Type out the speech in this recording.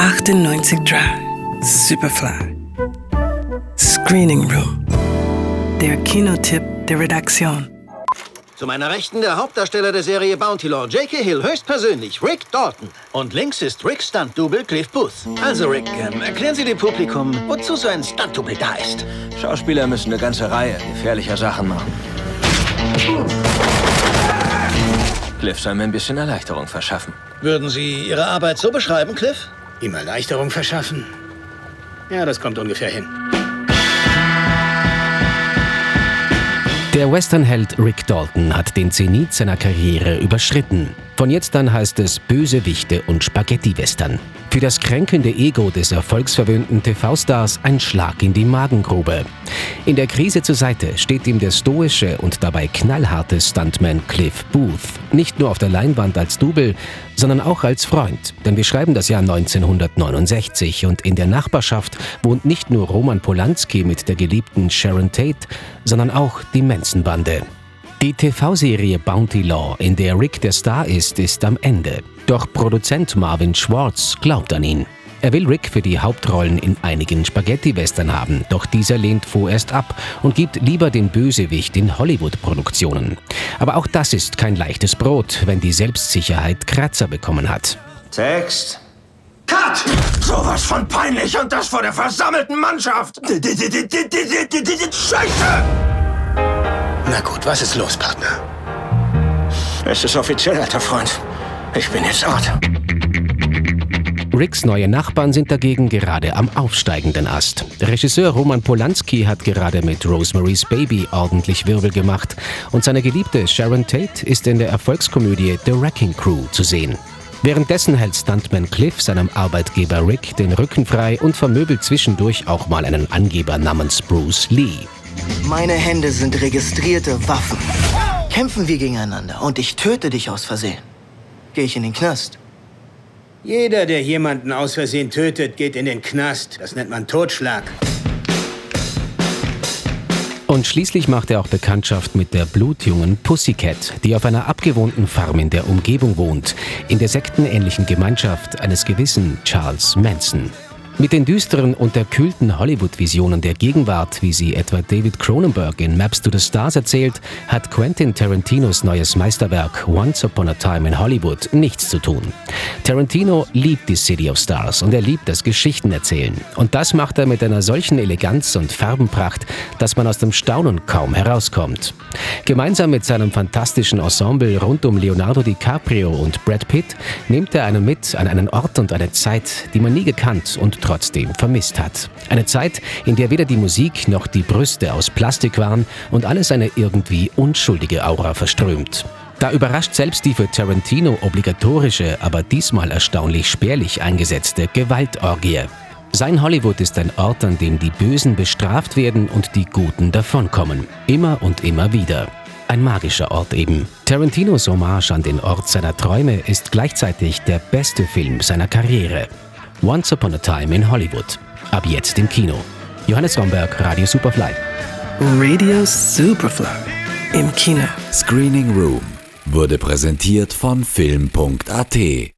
98.3 Superfly Screening Room Der Kinotipp der Redaktion Zu meiner Rechten der Hauptdarsteller der Serie Bounty Law, J.K. Hill, höchstpersönlich, Rick Dalton. Und links ist Rick Stunt-Double Cliff Booth. Also, Rick, ähm, erklären Sie dem Publikum, wozu so ein Stunt-Double da ist. Schauspieler müssen eine ganze Reihe gefährlicher Sachen machen. Cliff soll mir ein bisschen Erleichterung verschaffen. Würden Sie Ihre Arbeit so beschreiben, Cliff? Ihm Erleichterung verschaffen? Ja, das kommt ungefähr hin. Der Westernheld Rick Dalton hat den Zenit seiner Karriere überschritten. Von jetzt an heißt es Bösewichte und Spaghetti-Western. Für das kränkelnde Ego des erfolgsverwöhnten TV-Stars ein Schlag in die Magengrube. In der Krise zur Seite steht ihm der stoische und dabei knallharte Stuntman Cliff Booth. Nicht nur auf der Leinwand als Double, sondern auch als Freund. Denn wir schreiben das Jahr 1969 und in der Nachbarschaft wohnt nicht nur Roman Polanski mit der geliebten Sharon Tate, sondern auch die Manson-Bande. Die TV-Serie Bounty Law, in der Rick der Star ist, ist am Ende. Doch Produzent Marvin Schwartz glaubt an ihn. Er will Rick für die Hauptrollen in einigen Spaghetti-Western haben, doch dieser lehnt vorerst ab und gibt lieber den Bösewicht in Hollywood-Produktionen. Aber auch das ist kein leichtes Brot, wenn die Selbstsicherheit Kratzer bekommen hat. Text. Cut! Sowas von peinlich und das vor der versammelten Mannschaft! Scheiße! Was ist los, Partner? Es ist offiziell, alter Freund. Ich bin jetzt Ort. Ricks neue Nachbarn sind dagegen gerade am aufsteigenden Ast. Regisseur Roman Polanski hat gerade mit Rosemary's Baby ordentlich Wirbel gemacht und seine geliebte Sharon Tate ist in der Erfolgskomödie The Wrecking Crew zu sehen. Währenddessen hält Stuntman Cliff seinem Arbeitgeber Rick den Rücken frei und vermöbelt zwischendurch auch mal einen Angeber namens Bruce Lee. Meine Hände sind registrierte Waffen. Kämpfen wir gegeneinander und ich töte dich aus Versehen. Gehe ich in den Knast. Jeder, der jemanden aus Versehen tötet, geht in den Knast. Das nennt man Totschlag. Und schließlich macht er auch Bekanntschaft mit der blutjungen Pussycat, die auf einer abgewohnten Farm in der Umgebung wohnt, in der sektenähnlichen Gemeinschaft eines gewissen Charles Manson. Mit den düsteren, unterkühlten Hollywood-Visionen der Gegenwart, wie sie etwa David Cronenberg in Maps to the Stars erzählt, hat Quentin Tarantinos neues Meisterwerk Once Upon a Time in Hollywood nichts zu tun. Tarantino liebt die City of Stars und er liebt das Geschichtenerzählen. Und das macht er mit einer solchen Eleganz und Farbenpracht, dass man aus dem Staunen kaum herauskommt. Gemeinsam mit seinem fantastischen Ensemble rund um Leonardo DiCaprio und Brad Pitt nimmt er einen mit an einen Ort und eine Zeit, die man nie gekannt und trotzdem vermisst hat. Eine Zeit, in der weder die Musik noch die Brüste aus Plastik waren und alles eine irgendwie unschuldige Aura verströmt. Da überrascht selbst die für Tarantino obligatorische, aber diesmal erstaunlich spärlich eingesetzte Gewaltorgie. Sein Hollywood ist ein Ort, an dem die Bösen bestraft werden und die Guten davonkommen. Immer und immer wieder. Ein magischer Ort eben. Tarantinos Hommage an den Ort seiner Träume ist gleichzeitig der beste Film seiner Karriere. Once Upon a Time in Hollywood. Ab jetzt im Kino. Johannes Romberg, Radio Superfly. Radio Superfly im Kino. Screening Room wurde präsentiert von Film.at